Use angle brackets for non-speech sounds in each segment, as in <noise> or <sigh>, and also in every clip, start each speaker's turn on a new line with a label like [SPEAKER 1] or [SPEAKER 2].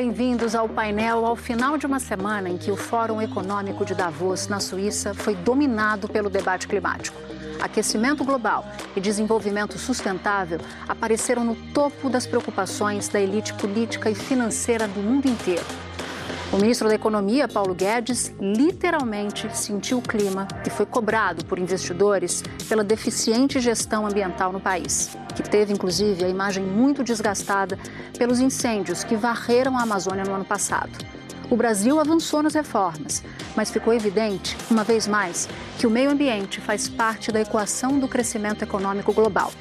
[SPEAKER 1] Bem-vindos ao painel ao final de uma semana em que o Fórum Econômico de Davos, na Suíça, foi dominado pelo debate climático. Aquecimento global e desenvolvimento sustentável apareceram no topo das preocupações da elite política e financeira do mundo inteiro. O ministro da Economia, Paulo Guedes, literalmente sentiu o clima e foi cobrado por investidores pela deficiente gestão ambiental no país, que teve inclusive a imagem muito desgastada pelos incêndios que varreram a Amazônia no ano passado. O Brasil avançou nas reformas, mas ficou evidente, uma vez mais, que o meio ambiente faz parte da equação do crescimento econômico global.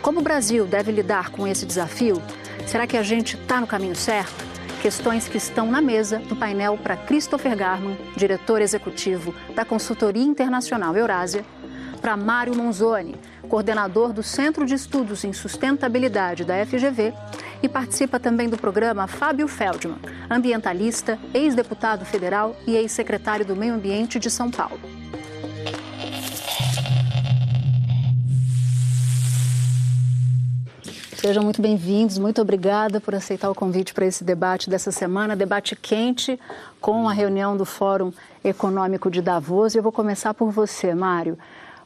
[SPEAKER 1] Como o Brasil deve lidar com esse desafio? Será que a gente está no caminho certo? Questões que estão na mesa do painel para Christopher Garman, diretor executivo da consultoria internacional Eurásia, para Mário Monzoni, coordenador do Centro de Estudos em Sustentabilidade da FGV, e participa também do programa Fábio Feldman, ambientalista, ex-deputado federal e ex-secretário do Meio Ambiente de São Paulo. Sejam muito bem-vindos, muito obrigada por aceitar o convite para esse debate dessa semana, debate quente com a reunião do Fórum Econômico de Davos. E eu vou começar por você, Mário.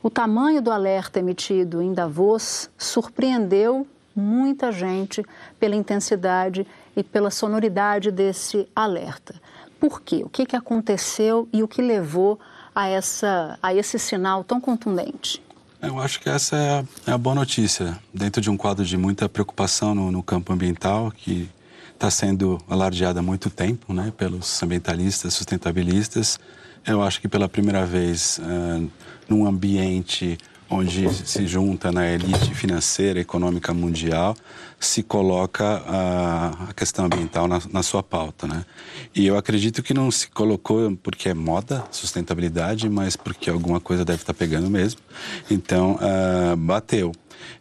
[SPEAKER 1] O tamanho do alerta emitido em Davos surpreendeu muita gente pela intensidade e pela sonoridade desse alerta. Por quê? O que, que aconteceu e o que levou a, essa, a esse sinal tão contundente?
[SPEAKER 2] Eu acho que essa é a, é a boa notícia. Dentro de um quadro de muita preocupação no, no campo ambiental, que está sendo alardeada há muito tempo né, pelos ambientalistas, sustentabilistas, eu acho que pela primeira vez, uh, num ambiente onde se junta na elite financeira e econômica mundial, se coloca a, a questão ambiental na, na, sua pauta, né? E eu acredito que não se colocou porque é moda, sustentabilidade, mas porque alguma coisa deve estar pegando mesmo. Então, uh, bateu.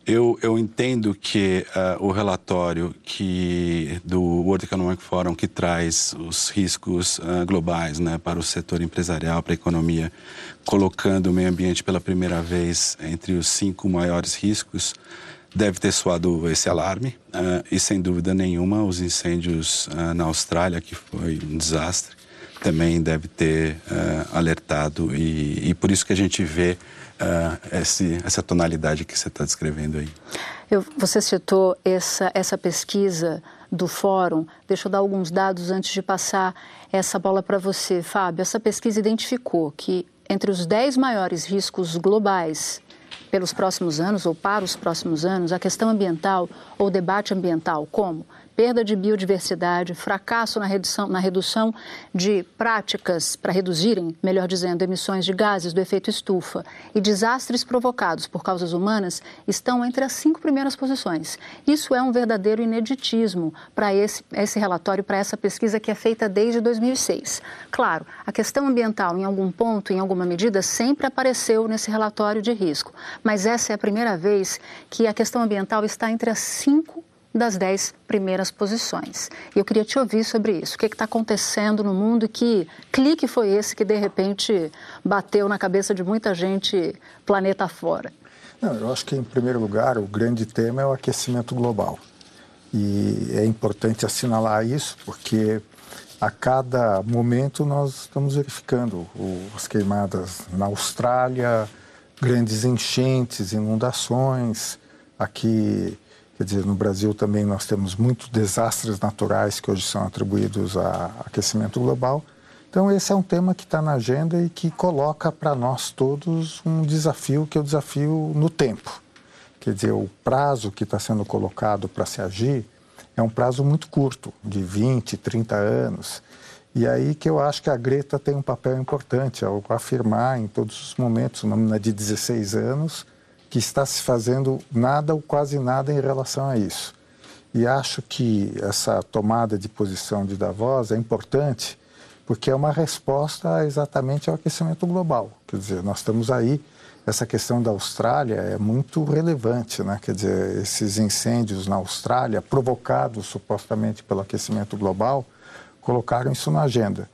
[SPEAKER 2] Eu, eu entendo que uh, o relatório que, do World Economic Forum que traz os riscos uh, globais né, para o setor empresarial, para a economia, colocando o meio ambiente pela primeira vez entre os cinco maiores riscos, deve ter soado esse alarme. Uh, e sem dúvida nenhuma, os incêndios na Austrália, que foi um desastre, também deve ter alertado. E, e por isso que a gente vê uh, esse, essa tonalidade que você está descrevendo aí.
[SPEAKER 1] Eu, você citou essa, essa pesquisa do fórum. Deixa eu dar alguns dados antes de passar essa bola para você, Fábio. Essa pesquisa identificou que entre os 10 maiores riscos globais pelos próximos anos ou para os próximos anos, a questão ambiental ou debate ambiental, como perda de biodiversidade, fracasso na redução, na redução de práticas para reduzirem, melhor dizendo, emissões de gases do efeito estufa e desastres provocados por causas humanas estão entre as cinco primeiras posições. Isso é um verdadeiro ineditismo para esse, esse relatório, para essa pesquisa que é feita desde 2006. Claro, a questão ambiental, em algum ponto, em alguma medida, sempre apareceu nesse relatório de risco, mas essa é a primeira vez que a questão ambiental está entre as cinco das dez primeiras posições. E eu queria te ouvir sobre isso. O que está acontecendo no mundo que clique foi esse que, de repente, bateu na cabeça de muita gente planeta fora?
[SPEAKER 3] Não, eu acho que, em primeiro lugar, o grande tema é o aquecimento global. E é importante assinalar isso porque a cada momento nós estamos verificando as queimadas na Austrália, grandes enchentes, inundações, aqui Quer dizer, no Brasil também nós temos muitos desastres naturais que hoje são atribuídos a aquecimento global. Então, esse é um tema que está na agenda e que coloca para nós todos um desafio, que é o desafio no tempo. Quer dizer, o prazo que está sendo colocado para se agir é um prazo muito curto, de 20, 30 anos. E aí que eu acho que a Greta tem um papel importante ao afirmar em todos os momentos, uma menina de 16 anos, que está se fazendo nada ou quase nada em relação a isso. E acho que essa tomada de posição de Davos é importante porque é uma resposta exatamente ao aquecimento global. Quer dizer, nós estamos aí, essa questão da Austrália é muito relevante, né? Quer dizer, esses incêndios na Austrália, provocados supostamente pelo aquecimento global, colocaram isso na agenda.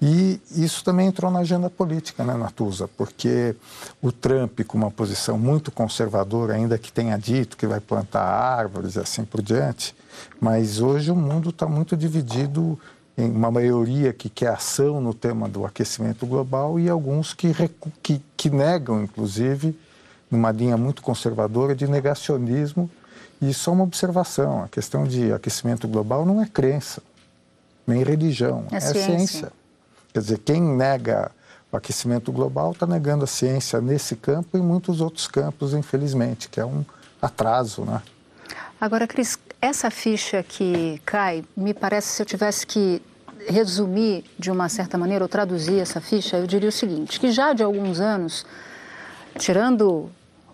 [SPEAKER 3] E isso também entrou na agenda política, né, Natuza, porque o Trump, com uma posição muito conservadora, ainda que tenha dito que vai plantar árvores e assim por diante, mas hoje o mundo está muito dividido em uma maioria que quer ação no tema do aquecimento global e alguns que, que, que negam, inclusive, numa linha muito conservadora de negacionismo. E só uma observação: a questão de aquecimento global não é crença, nem religião, é, é ciência. ciência. Quer dizer, quem nega o aquecimento global está negando a ciência nesse campo e muitos outros campos, infelizmente, que é um atraso, né?
[SPEAKER 1] Agora, Cris, essa ficha que cai, me parece, se eu tivesse que resumir de uma certa maneira ou traduzir essa ficha, eu diria o seguinte, que já de alguns anos, tirando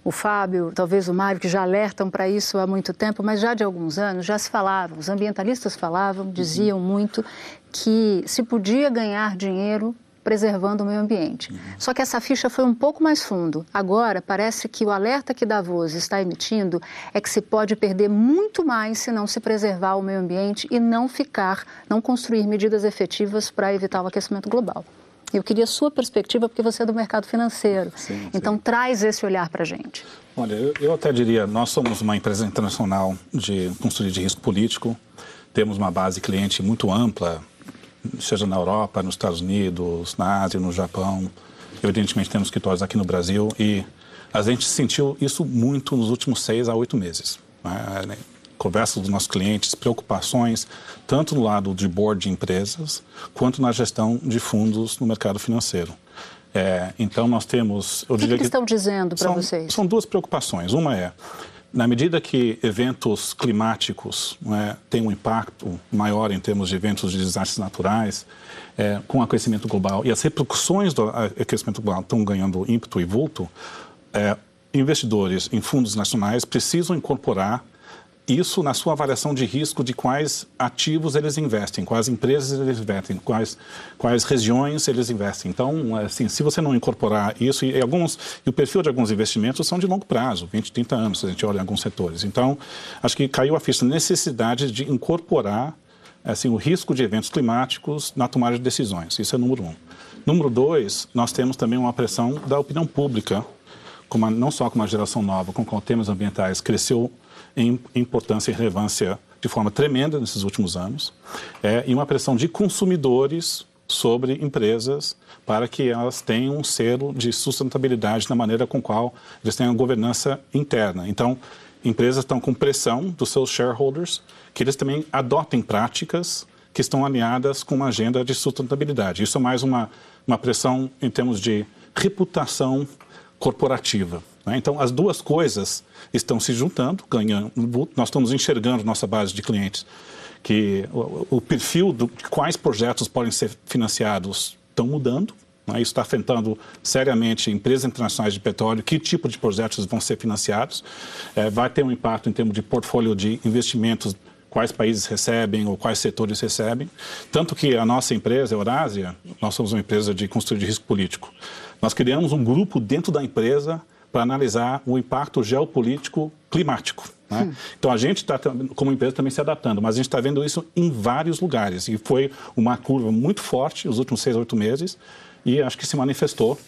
[SPEAKER 1] o Fábio, talvez o Mário, que já alertam para isso há muito tempo, mas já de alguns anos já se falava, os ambientalistas falavam, diziam muito que se podia ganhar dinheiro preservando o meio ambiente. Uhum. Só que essa ficha foi um pouco mais fundo. Agora, parece que o alerta que Davos está emitindo é que se pode perder muito mais se não se preservar o meio ambiente e não ficar, não construir medidas efetivas para evitar o aquecimento global. Eu queria a sua perspectiva, porque você é do mercado financeiro. Sim, então, sim. traz esse olhar para a gente.
[SPEAKER 4] Olha, eu, eu até diria, nós somos uma empresa internacional de consultoria de risco político, temos uma base cliente muito ampla, seja na Europa, nos Estados Unidos, na Ásia, no Japão. Evidentemente, temos escritórios aqui no Brasil e a gente sentiu isso muito nos últimos seis a oito meses. Né? Conversas dos nossos clientes, preocupações, tanto no lado de board de empresas, quanto na gestão de fundos no mercado financeiro. É, então, nós temos.
[SPEAKER 1] o que, que eles estão dizendo para vocês?
[SPEAKER 4] São duas preocupações. Uma é na medida que eventos climáticos é, têm um impacto maior em termos de eventos de desastres naturais, é, com o aquecimento global, e as repercussões do aquecimento global estão ganhando ímpeto e vulto, é, investidores em fundos nacionais precisam incorporar isso na sua avaliação de risco de quais ativos eles investem, quais empresas eles investem, quais, quais regiões eles investem. Então, assim, se você não incorporar isso, e, alguns, e o perfil de alguns investimentos são de longo prazo, 20, 30 anos, se a gente olha em alguns setores. Então, acho que caiu a ficha necessidade de incorporar assim, o risco de eventos climáticos na tomada de decisões. Isso é número um. Número dois, nós temos também uma pressão da opinião pública, como não só com uma geração nova, com temas ambientais cresceu em importância e relevância de forma tremenda nesses últimos anos, é, e uma pressão de consumidores sobre empresas para que elas tenham um selo de sustentabilidade na maneira com qual eles a governança interna. Então, empresas estão com pressão dos seus shareholders que eles também adotem práticas que estão alinhadas com uma agenda de sustentabilidade. Isso é mais uma, uma pressão em termos de reputação corporativa. Né? Então, as duas coisas estão se juntando, ganhando. Nós estamos enxergando nossa base de clientes que o, o perfil de quais projetos podem ser financiados estão mudando. Né? Isso está afetando seriamente empresas internacionais de petróleo, que tipo de projetos vão ser financiados. É, vai ter um impacto em termos de portfólio de investimentos quais países recebem ou quais setores recebem. Tanto que a nossa empresa, a Eurásia, nós somos uma empresa de consultoria de risco político. Nós criamos um grupo dentro da empresa para analisar o impacto geopolítico climático. Né? Hum. Então a gente está, como empresa, também se adaptando, mas a gente está vendo isso em vários lugares. E foi uma curva muito forte nos últimos seis, oito meses, e acho que se manifestou,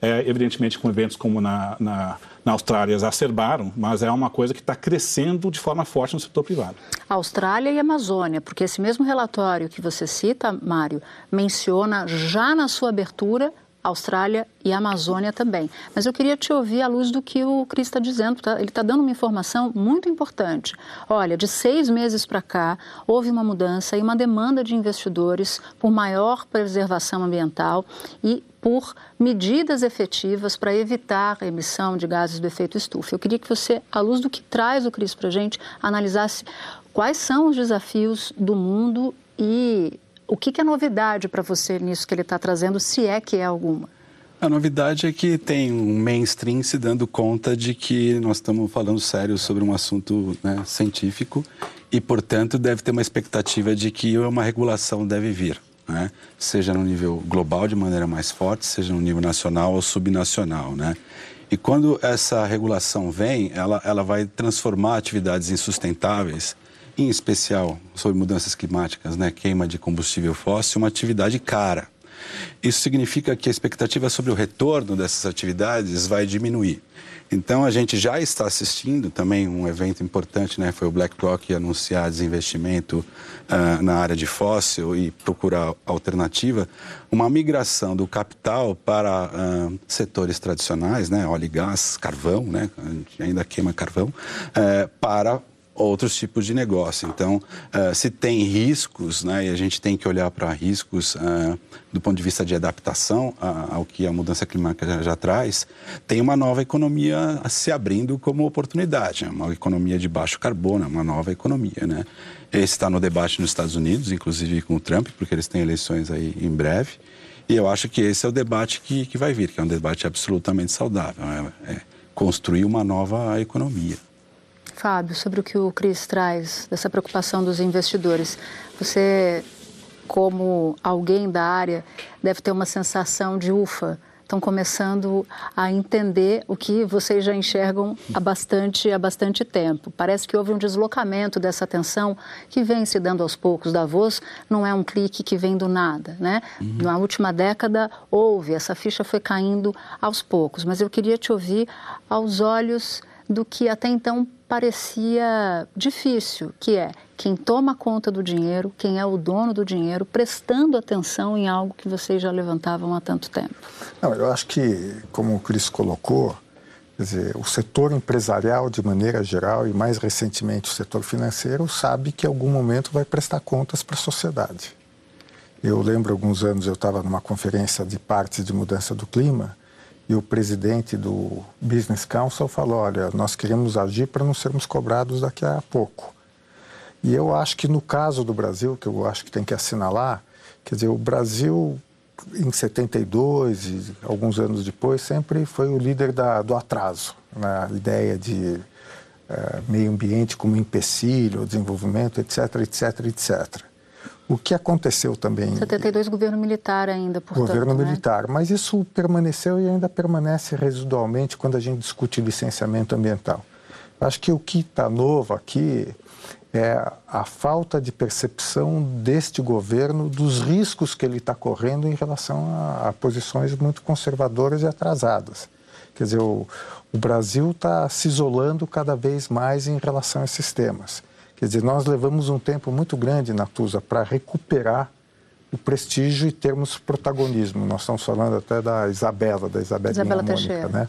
[SPEAKER 4] é, evidentemente, com eventos como na, na, na Austrália exacerbaram, mas é uma coisa que está crescendo de forma forte no setor privado.
[SPEAKER 1] Austrália e Amazônia, porque esse mesmo relatório que você cita, Mário, menciona já na sua abertura Austrália e Amazônia também. Mas eu queria te ouvir à luz do que o Cris está dizendo. Tá? Ele está dando uma informação muito importante. Olha, de seis meses para cá, houve uma mudança e uma demanda de investidores por maior preservação ambiental e por medidas efetivas para evitar a emissão de gases do efeito estufa. Eu queria que você, à luz do que traz o Cris para a gente, analisasse quais são os desafios do mundo e o que, que é novidade para você nisso que ele está trazendo, se é que é alguma?
[SPEAKER 2] A novidade é que tem um mainstream se dando conta de que nós estamos falando sério sobre um assunto né, científico e, portanto, deve ter uma expectativa de que uma regulação deve vir, né? seja no nível global de maneira mais forte, seja no nível nacional ou subnacional. Né? E quando essa regulação vem, ela, ela vai transformar atividades insustentáveis em especial sobre mudanças climáticas, né, queima de combustível fóssil, uma atividade cara. Isso significa que a expectativa sobre o retorno dessas atividades vai diminuir. Então a gente já está assistindo também um evento importante, né? Foi o BlackRock anunciar desinvestimento uh, na área de fóssil e procurar alternativa, uma migração do capital para uh, setores tradicionais, né? Óleo e gás, carvão, né? A gente ainda queima carvão, uh, para outros tipos de negócio. Então, uh, se tem riscos, né, e a gente tem que olhar para riscos uh, do ponto de vista de adaptação ao que a mudança climática já, já, traz, tem uma nova economia se abrindo como oportunidade, né, uma economia de baixo carbono, uma nova economia, né? Esse está no debate nos Estados Unidos, inclusive com o Trump, porque eles têm eleições aí em breve. E eu acho que esse é o debate que, que vai vir, que é um debate absolutamente saudável, é, é construir uma nova economia.
[SPEAKER 1] Fábio, sobre o que o Cris traz, dessa preocupação dos investidores. Você, como alguém da área, deve ter uma sensação de ufa. Estão começando a entender o que vocês já enxergam há bastante, há bastante tempo. Parece que houve um deslocamento dessa atenção que vem se dando aos poucos. Davos não é um clique que vem do nada, né? Uhum. Na última década houve, essa ficha foi caindo aos poucos. Mas eu queria te ouvir aos olhos do que até então parecia difícil, que é quem toma conta do dinheiro, quem é o dono do dinheiro, prestando atenção em algo que vocês já levantavam há tanto tempo.
[SPEAKER 3] Não, eu acho que, como o Cris colocou, dizer, o setor empresarial, de maneira geral, e mais recentemente o setor financeiro, sabe que em algum momento vai prestar contas para a sociedade. Eu lembro, alguns anos, eu estava numa conferência de partes de mudança do clima, e o presidente do Business Council falou: olha, nós queremos agir para não sermos cobrados daqui a pouco. E eu acho que no caso do Brasil, que eu acho que tem que assinalar, quer dizer, o Brasil em 72 e alguns anos depois sempre foi o líder da, do atraso, na né? ideia de uh, meio ambiente como empecilho, desenvolvimento, etc, etc, etc. O que aconteceu também...
[SPEAKER 1] 72, governo militar ainda, portanto,
[SPEAKER 3] Governo
[SPEAKER 1] né?
[SPEAKER 3] militar, mas isso permaneceu e ainda permanece residualmente quando a gente discute licenciamento ambiental. Acho que o que está novo aqui é a falta de percepção deste governo dos riscos que ele está correndo em relação a, a, posições muito conservadoras e atrasadas. Quer dizer, o, o Brasil está se isolando cada vez mais em relação a esses temas. Quer dizer, nós levamos um tempo muito grande na TUSA para recuperar o prestígio e termos protagonismo. Nós estamos falando até da Isabela, da Isabela, Isabela Mônica, né?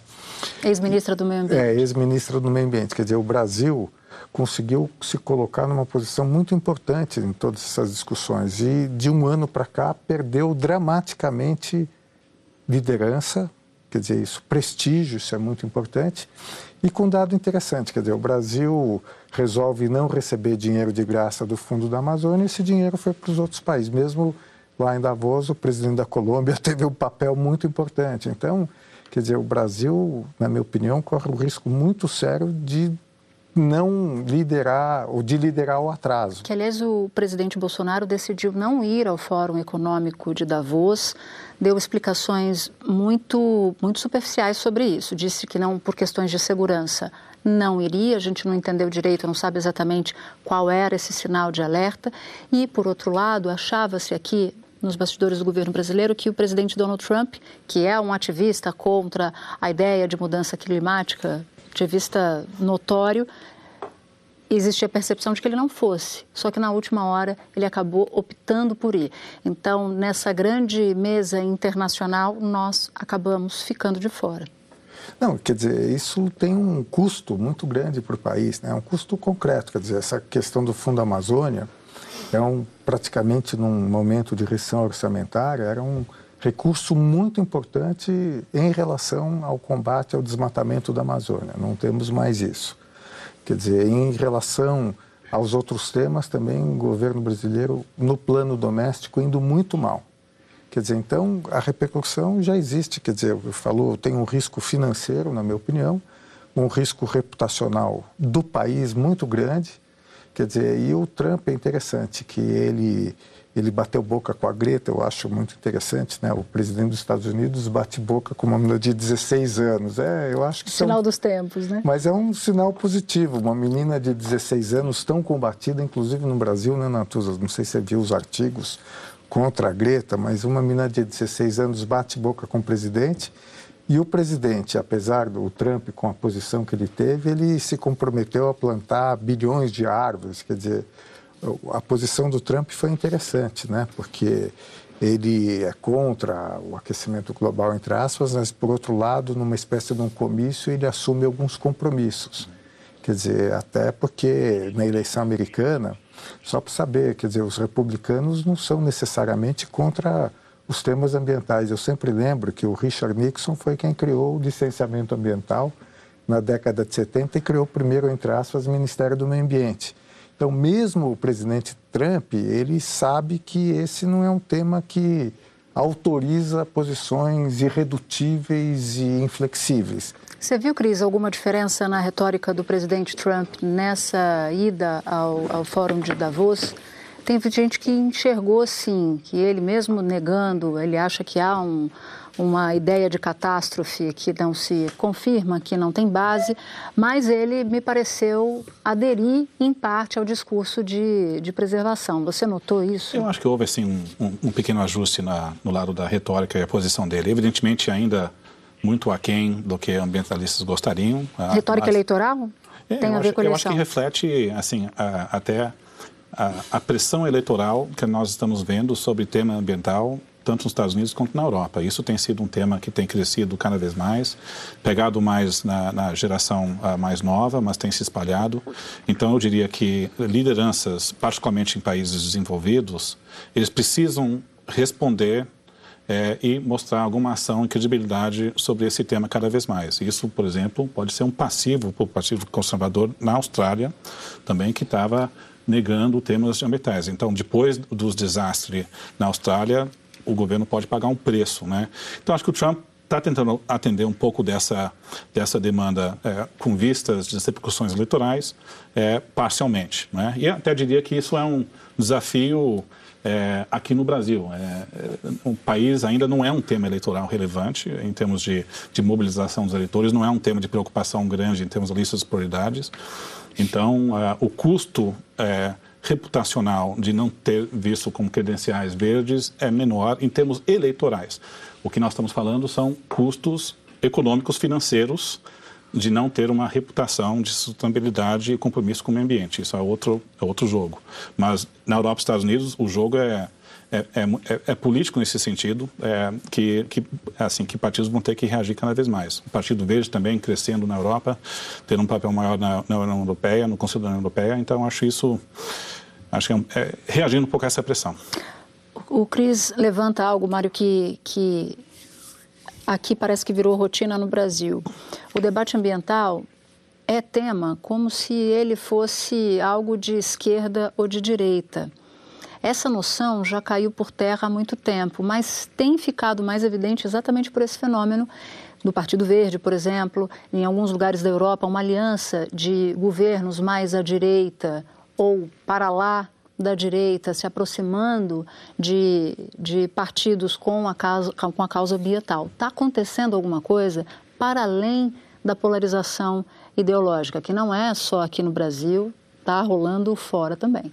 [SPEAKER 1] Ex-ministra do Meio Ambiente.
[SPEAKER 3] É, ex-ministra do Meio Ambiente. Quer dizer, o Brasil conseguiu se colocar numa posição muito importante em todas essas discussões e de um ano para cá perdeu dramaticamente liderança, quer dizer, isso, prestígio, isso é muito importante. E com um dado interessante, quer dizer, o Brasil resolve não receber dinheiro de graça do Fundo da Amazônia e esse dinheiro foi para os outros países. Mesmo lá em Davos, o presidente da Colômbia <laughs> teve um papel muito importante. Então, quer dizer, o Brasil, na minha opinião, corre um risco muito sério de não liderar ou de liderar o atraso.
[SPEAKER 1] Que, aliás, o presidente Bolsonaro decidiu não ir ao Fórum Econômico de Davos, deu explicações muito, muito superficiais sobre isso. Disse que não, por questões de segurança, não iria, a gente não entendeu direito, não sabe exatamente qual era esse sinal de alerta. E, por outro lado, achava-se aqui, nos bastidores do governo brasileiro que o presidente Donald Trump, que é um ativista contra a ideia de mudança climática ativista notório, existia a percepção de que ele não fosse. Só que na última hora ele acabou optando por ir. Então, nessa grande mesa internacional, nós acabamos ficando de fora.
[SPEAKER 3] Não, quer dizer, isso tem um custo muito grande para o país, né? um custo concreto. Quer dizer, essa questão do Fundo Amazônia é um, praticamente num momento de restrição orçamentária, era um recurso muito importante em relação ao combate ao desmatamento da Amazônia. Não temos mais isso. Quer dizer, em relação aos outros temas, também o governo brasileiro, no plano doméstico, indo muito mal. Quer dizer, então a repercussão já existe. Quer dizer, eu tem um risco financeiro, na minha opinião, um risco reputacional do país muito grande. Quer dizer, e o Trump é interessante que ele ele bateu boca com a Greta, eu acho muito interessante, né? O presidente dos Estados Unidos bate boca com uma menina de 16 anos. É, eu acho que
[SPEAKER 1] sinal dos tempos, né?
[SPEAKER 3] Mas é um sinal positivo. Uma menina de 16 anos tão combatida, inclusive no Brasil, né, Natuza? Não sei se você viu os artigos contra a Greta, mas uma menina de 16 anos bate boca com o presidente. E o presidente, apesar do Trump com a posição que ele teve, ele se comprometeu a plantar bilhões de árvores, quer dizer, a posição do Trump foi interessante, né? Porque ele é contra o aquecimento global, entre aspas, mas, por outro lado, numa espécie de um comício, ele assume alguns compromissos. Quer dizer, até porque na eleição americana, só para saber, quer dizer, os republicanos não são necessariamente contra os temas ambientais. Eu sempre lembro que o Richard Nixon foi quem criou o licenciamento ambiental na década de 70 e criou primeiro, entre aspas, o Ministério do Meio Ambiente. Então, mesmo o presidente Trump, ele sabe que esse não é um tema que autoriza posições irredutíveis e inflexíveis.
[SPEAKER 1] Você viu, Cris, alguma diferença na retórica do presidente Trump nessa ida ao, ao Fórum de Davos? Tem gente que enxergou, sim, que ele mesmo negando, ele acha que há um, uma ideia de catástrofe que não se confirma, que não tem base, mas ele me pareceu aderir em parte ao discurso de, de preservação. Você notou isso?
[SPEAKER 4] Eu acho que houve assim, um, um, um pequeno ajuste na, no lado da retórica e a posição dele. Evidentemente, ainda muito aquém do que ambientalistas gostariam.
[SPEAKER 1] Retórica mas... eleitoral?
[SPEAKER 4] É, tem a ver acho, com a eleição? Eu acho que reflete assim, a, até a, a pressão eleitoral que nós estamos vendo sobre tema ambiental tanto nos Estados Unidos quanto na Europa. Isso tem sido um tema que tem crescido cada vez mais, pegado mais na, na geração uh, mais nova, mas tem se espalhado. Então, eu diria que lideranças, particularmente em países desenvolvidos, eles precisam responder é, e mostrar alguma ação e credibilidade sobre esse tema cada vez mais. Isso, por exemplo, pode ser um passivo para o Partido Conservador na Austrália, também que estava negando temas ambientais. Então, depois dos desastres na Austrália, o governo pode pagar um preço. Né? Então, acho que o Trump está tentando atender um pouco dessa, dessa demanda é, com vistas das repercussões eleitorais, é, parcialmente. Né? E até diria que isso é um desafio é, aqui no Brasil. É, é, o país ainda não é um tema eleitoral relevante em termos de, de mobilização dos eleitores, não é um tema de preocupação grande em termos de listas de prioridades. Então, uh, o custo é, reputacional de não ter visto como credenciais verdes é menor em termos eleitorais. O que nós estamos falando são custos econômicos financeiros de não ter uma reputação de sustentabilidade e compromisso com o meio ambiente. Isso é outro, é outro jogo. Mas na Europa e Estados Unidos, o jogo é, é, é, é político nesse sentido, é, que, que, assim, que partidos vão ter que reagir cada vez mais. O Partido Verde também crescendo na Europa, tendo um papel maior na, na União Europeia, no Conselho da União Europeia. Então, acho isso acho que é, é, reagindo um pouco a essa pressão.
[SPEAKER 1] O Cris levanta algo, Mário, que, que aqui parece que virou rotina no Brasil. O debate ambiental é tema como se ele fosse algo de esquerda ou de direita. Essa noção já caiu por terra há muito tempo, mas tem ficado mais evidente exatamente por esse fenômeno do Partido Verde, por exemplo, em alguns lugares da Europa, uma aliança de governos mais à direita ou para lá da direita se aproximando de, de partidos com a, causa, com a causa ambiental. Está acontecendo alguma coisa para além da polarização ideológica, que não é só aqui no Brasil, está rolando fora também.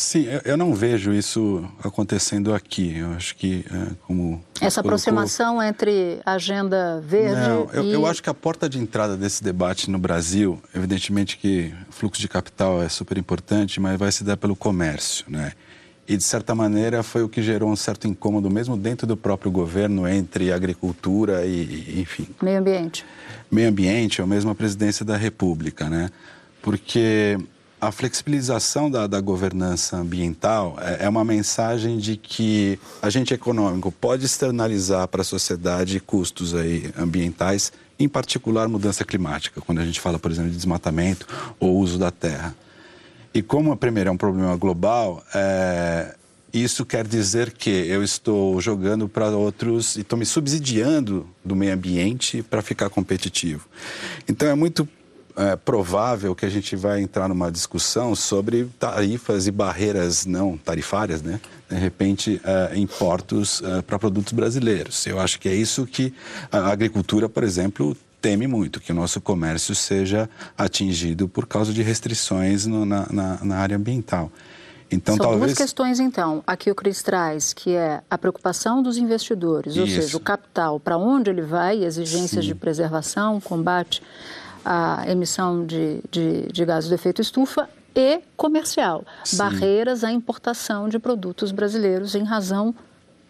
[SPEAKER 2] Sim, eu não vejo isso acontecendo aqui. Eu acho que, é, como.
[SPEAKER 1] Essa aproximação colocou... entre agenda verde.
[SPEAKER 2] Não, eu, e... eu acho que a porta de entrada desse debate no Brasil, evidentemente que fluxo de capital é super importante, mas vai se dar pelo comércio, né? E, de certa maneira, foi o que gerou um certo incômodo, mesmo dentro do próprio governo, entre agricultura e, enfim.
[SPEAKER 1] Meio ambiente.
[SPEAKER 2] Meio ambiente, ou mesmo a presidência da República, né? Porque a flexibilização da, da governança ambiental é, é, uma mensagem de que agente econômico pode externalizar para a sociedade custos aí ambientais, em particular mudança climática, quando a gente fala, por exemplo, de desmatamento ou uso da terra. E como, primeiro, é um problema global, é, isso quer dizer que eu estou jogando para outros e estou me subsidiando do meio ambiente para ficar competitivo. Então, é muito é, provável que a gente vai entrar numa discussão sobre tarifas e barreiras não tarifárias, né? De repente, é, importos é, para produtos brasileiros. Eu acho que é isso que a agricultura, por exemplo, teme muito, que o nosso comércio seja atingido por causa de restrições no, na, na, na área ambiental.
[SPEAKER 1] Então, São talvez... duas questões, então. Aqui o Cris traz, que é a preocupação dos investidores, ou seja, o capital, para onde ele vai, exigências Sim. de preservação, combate à emissão de, de, de gases de efeito estufa e comercial. Sim. Barreiras à importação de produtos brasileiros em razão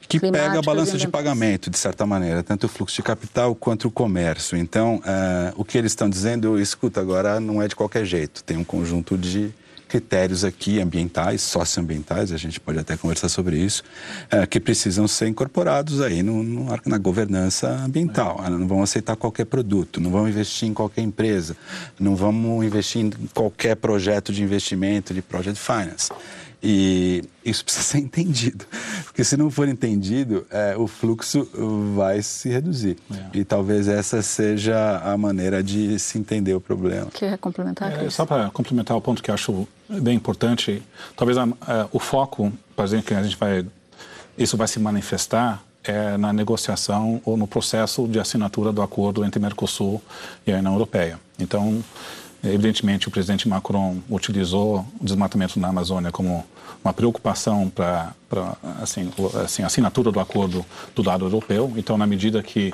[SPEAKER 2] que pega a balança de pagamento, de certa maneira, tanto o fluxo de capital quanto o comércio. Então, uh, o que eles estão dizendo, escuta, agora não é de qualquer jeito, tem um conjunto de critérios aqui ambientais, socioambientais, a gente pode até conversar sobre isso, é, que precisam ser incorporados aí no, no, na governança ambiental. É. Não vão aceitar qualquer produto, não vão investir em qualquer empresa, não vamos investir em qualquer projeto de investimento, de project finance. E isso precisa <laughs> ser entendido, porque se não for entendido, é, o fluxo vai se reduzir. É. E talvez essa seja a maneira de se entender o problema.
[SPEAKER 1] Quer complementar?
[SPEAKER 4] É, só para complementar o ponto que eu acho bem importante, talvez a, a, o foco, por exemplo, que a gente vai, isso vai se manifestar é na negociação ou no processo de assinatura do acordo entre Mercosul e a União Europeia. Então, Evidentemente, o presidente Macron utilizou o desmatamento na Amazônia como uma preocupação para assim, assim, a assinatura do acordo do lado europeu. Então, na medida que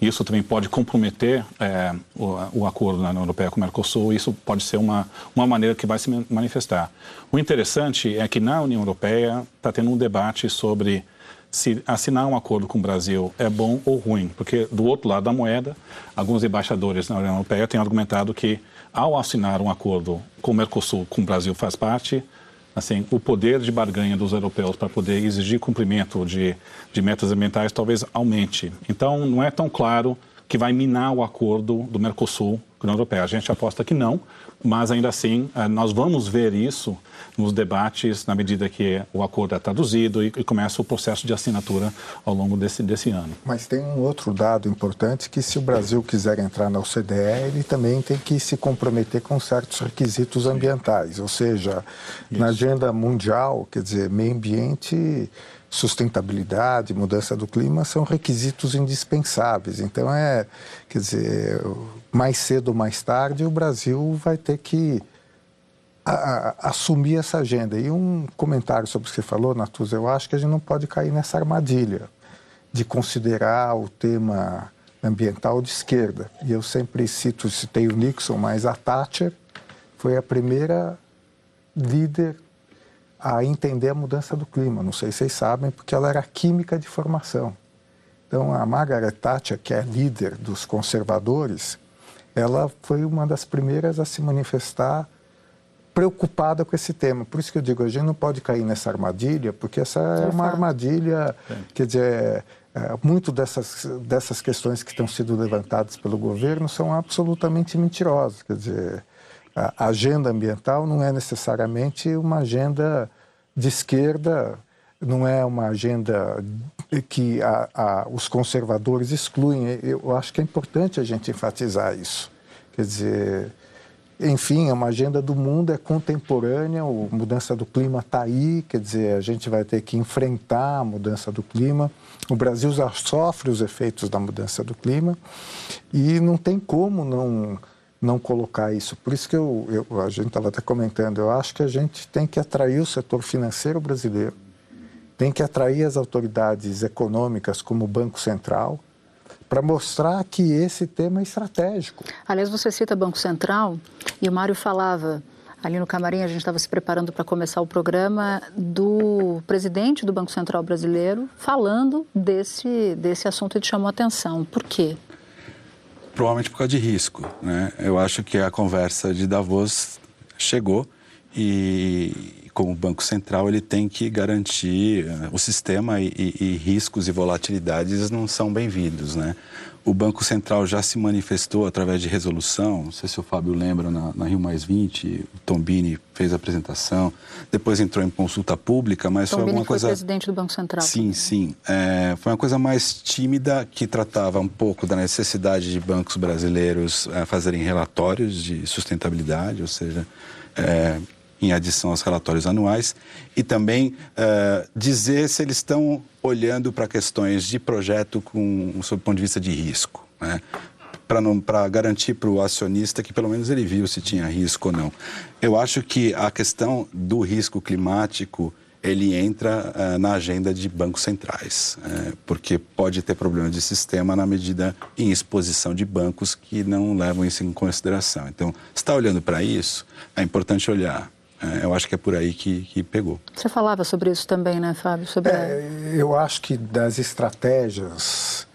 [SPEAKER 4] isso também pode comprometer é, o, o, acordo na União Europeia com o Mercosul, isso pode ser uma, uma maneira que vai se manifestar. O interessante é que na União Europeia está tendo um debate sobre se assinar um acordo com o Brasil é bom ou ruim, porque do outro lado da moeda, alguns embaixadores na União Europeia têm argumentado que ao assinar um acordo com o Mercosul, com o Brasil faz parte, assim, o poder de barganha dos europeus para poder exigir cumprimento de, de metas ambientais talvez aumente. Então, não é tão claro que vai minar o acordo do Mercosul com a União Europeia. A gente aposta que não, mas ainda assim eh, nós vamos ver isso nos debates na medida que o acordo é traduzido e, começa o processo de assinatura ao longo desse, desse ano.
[SPEAKER 3] Mas tem um outro dado importante que se o Brasil quiser entrar na OCDE, ele também tem que se comprometer com certos requisitos ambientais, ou seja, isso. na agenda mundial, quer dizer, meio ambiente sustentabilidade, mudança do clima são requisitos indispensáveis. Então é, quer dizer, mais cedo ou mais tarde o Brasil vai ter que a, a, assumir essa agenda. E um comentário sobre o que você falou, Natuza, eu acho que a gente não pode cair nessa armadilha de considerar o tema ambiental de esquerda. E eu sempre cito, citei o Nixon, mas a Thatcher foi a primeira líder a entender a mudança do clima. Não sei se vocês sabem, porque ela era química de formação. Então, a Margaret Thatcher, que é líder dos conservadores, ela foi uma das primeiras a se manifestar preocupada com esse tema. Por isso que eu digo, a gente não pode cair nessa armadilha, porque essa é, uma armadilha, quer dizer, é, é, muito dessas, dessas questões que estão sendo levantadas pelo governo são absolutamente mentirosas. Quer dizer, a agenda ambiental não é necessariamente uma agenda de esquerda, não é uma agenda que a, a, os conservadores excluem. Eu acho que é importante a gente enfatizar isso. Quer dizer, enfim, é uma agenda do mundo, é contemporânea, a mudança do clima está aí, quer dizer, a gente vai ter que enfrentar a mudança do clima. O Brasil já sofre os efeitos da mudança do clima e não tem como não não colocar isso. Por isso que eu, eu a gente estava até comentando, eu acho que a gente tem que atrair o setor financeiro brasileiro, tem que atrair as autoridades econômicas como o Banco Central, para mostrar que esse tema é estratégico.
[SPEAKER 1] Aliás, você cita Banco Central e o Mário falava ali no camarim, a gente estava se preparando para começar o programa do presidente do Banco Central brasileiro falando desse, desse assunto e chamou atenção. Por quê?
[SPEAKER 2] Provavelmente por causa de risco. Né? Eu acho que a conversa de Davos chegou e como Banco Central ele tem que garantir uh, o sistema e, e, e, riscos e volatilidades não são bem-vindos, né? O Banco Central já se manifestou através de resolução, não sei se o Fábio lembra, na, na Rio Mais 20, o Tombini fez a apresentação, depois entrou em consulta pública, mas
[SPEAKER 1] Tombini
[SPEAKER 2] foi alguma
[SPEAKER 1] foi
[SPEAKER 2] coisa...
[SPEAKER 1] presidente do Banco Central.
[SPEAKER 2] Sim, sim. É, foi uma coisa mais tímida que tratava um pouco da necessidade de bancos brasileiros é, fazerem relatórios de sustentabilidade, ou seja, é, em adição aos relatórios anuais, e também uh, dizer se eles estão olhando para questões de projeto com, sob o ponto de vista de risco, né? para garantir para o acionista que pelo menos ele viu se tinha risco ou não. Eu acho que a questão do risco climático ele entra uh, na agenda de bancos centrais, uh, porque pode ter problema de sistema na medida em exposição de bancos que não levam isso em consideração. Então, está olhando para isso, é importante olhar eu acho que é por aí que, que, pegou.
[SPEAKER 1] Você falava sobre isso também, né, Fábio? Sobre
[SPEAKER 3] é, eu acho que das estratégias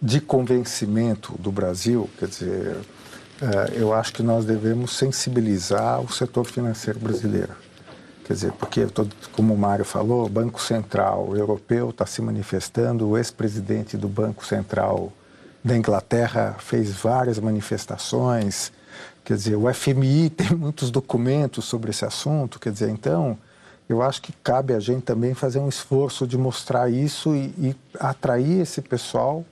[SPEAKER 3] de convencimento do Brasil, quer dizer, é, eu acho que nós devemos sensibilizar o setor financeiro brasileiro. Quer dizer, porque, como o Mário falou, o Banco Central Europeu está se manifestando, o ex-presidente do Banco Central da Inglaterra fez várias manifestações, Quer dizer, o FMI <laughs> tem muitos documentos sobre esse assunto, quer dizer, então, eu acho que cabe a gente também fazer um esforço de mostrar isso e, e atrair esse pessoal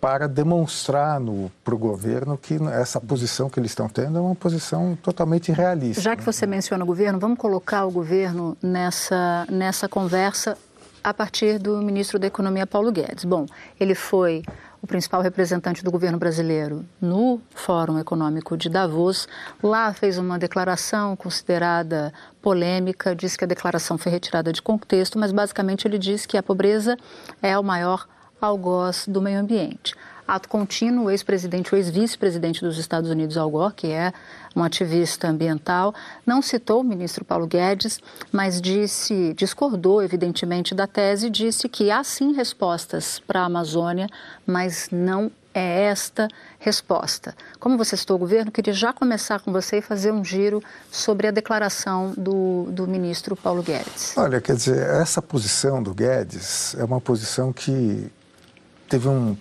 [SPEAKER 3] para demonstrar para o governo que essa posição que eles estão tendo é uma posição totalmente realista.
[SPEAKER 1] Já que você menciona o governo, vamos colocar o governo nessa, nessa conversa a partir do ministro da Economia, Paulo Guedes. Bom, ele foi o principal representante do governo brasileiro no Fórum Econômico de Davos. Lá fez uma declaração considerada polêmica, disse que a declaração foi retirada de contexto, mas basicamente ele disse que a pobreza é o maior algoz do meio ambiente ato contínuo, o ex-presidente, o ex-vice-presidente dos Estados Unidos, Al Gore, que é um ativista ambiental, não citou o ministro Paulo Guedes, mas disse, discordou evidentemente da tese, disse que há sim respostas para a Amazônia, mas não é esta resposta. Como você citou o governo, queria já começar com você e fazer um giro sobre a declaração do, do ministro Paulo Guedes.
[SPEAKER 3] Olha, quer dizer, essa posição do Guedes é uma posição que teve um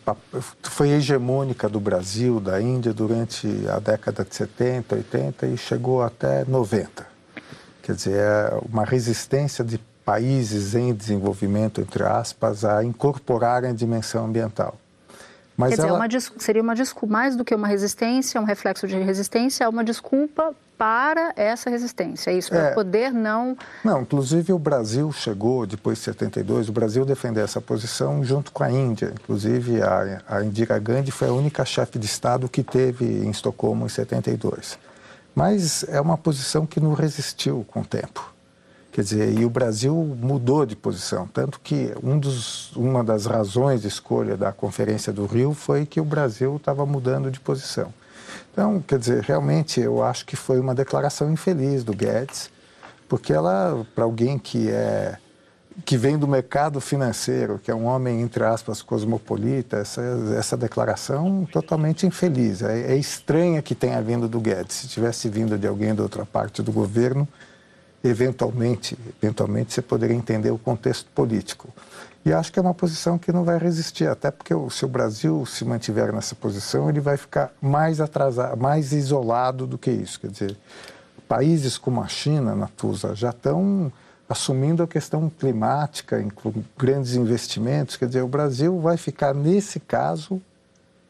[SPEAKER 3] foi hegemônica do Brasil, da Índia durante a década de 70, 80 e chegou até 90. Quer dizer, é uma resistência de países em desenvolvimento, entre aspas, a incorporarem a dimensão ambiental.
[SPEAKER 1] Mas Quer ela... dizer, uma, seria uma desculpa, mais do que uma resistência, um reflexo de resistência, é uma desculpa para essa resistência, é isso, para é, poder não...
[SPEAKER 3] Não, inclusive o Brasil chegou, depois de 72, o Brasil defendeu essa posição junto com a Índia. Inclusive a, a Indira Gandhi foi a única chefe de Estado que teve em Estocolmo em 72. Mas é uma posição que não resistiu com o tempo. Quer dizer, e o Brasil mudou de posição, tanto que um dos, uma das razões de escolha da Conferência do Rio foi que o Brasil estava mudando de posição. Então, quer dizer, realmente eu acho que foi uma declaração infeliz do Guedes, porque ela, para alguém que é que vem do mercado financeiro, que é um homem, entre aspas, cosmopolita, essa, essa declaração totalmente infeliz. É, é estranha que tenha vindo do Guedes. Se tivesse vindo de alguém da outra parte do governo, eventualmente, eventualmente você poderia entender o contexto político. E acho que é uma posição que não vai resistir, até porque se o Brasil se mantiver nessa posição, ele vai ficar mais atrasado, mais isolado do que isso. Quer dizer, países como a China, Natuza, já estão assumindo a questão climática, com grandes investimentos. Quer dizer, o Brasil vai ficar, nesse caso,